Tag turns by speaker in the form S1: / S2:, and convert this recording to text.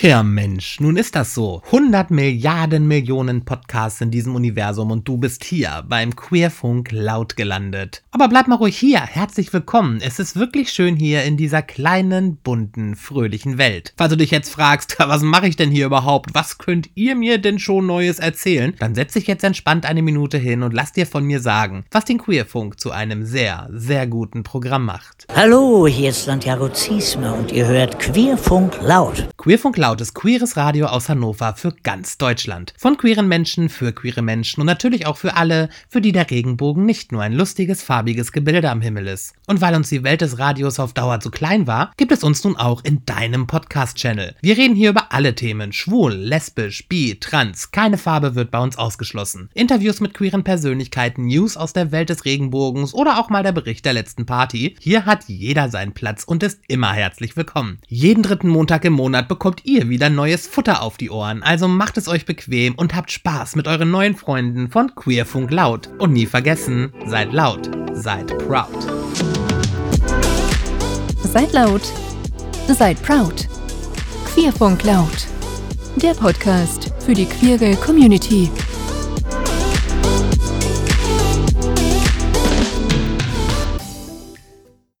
S1: Tja, Mensch, nun ist das so. 100 Milliarden Millionen Podcasts in diesem Universum und du bist hier beim Queerfunk laut gelandet. Aber bleib mal ruhig hier. Herzlich willkommen. Es ist wirklich schön hier in dieser kleinen, bunten, fröhlichen Welt. Falls du dich jetzt fragst, was mache ich denn hier überhaupt? Was könnt ihr mir denn schon Neues erzählen? Dann setz dich jetzt entspannt eine Minute hin und lass dir von mir sagen, was den Queerfunk zu einem sehr, sehr guten Programm macht.
S2: Hallo, hier ist Santiago Ziesmer und ihr hört Queerfunk laut.
S1: Queerfunk laut ist queeres Radio aus Hannover für ganz Deutschland. Von queeren Menschen für queere Menschen und natürlich auch für alle, für die der Regenbogen nicht nur ein lustiges, farbiges Gebilde am Himmel ist. Und weil uns die Welt des Radios auf Dauer zu klein war, gibt es uns nun auch in deinem Podcast-Channel. Wir reden hier über alle Themen, schwul, lesbisch, bi, trans, keine Farbe wird bei uns ausgeschlossen. Interviews mit queeren Persönlichkeiten, News aus der Welt des Regenbogens oder auch mal der Bericht der letzten Party. Hier hat jeder seinen Platz und ist immer herzlich willkommen. Jeden dritten Montag im Monat bekommt ihr wieder neues Futter auf die Ohren, also macht es euch bequem und habt Spaß mit euren neuen Freunden von Queerfunk Laut. Und nie vergessen, seid laut, seid proud.
S3: Seid laut, seid proud. Queerfunk Laut. Der Podcast für die queere Community.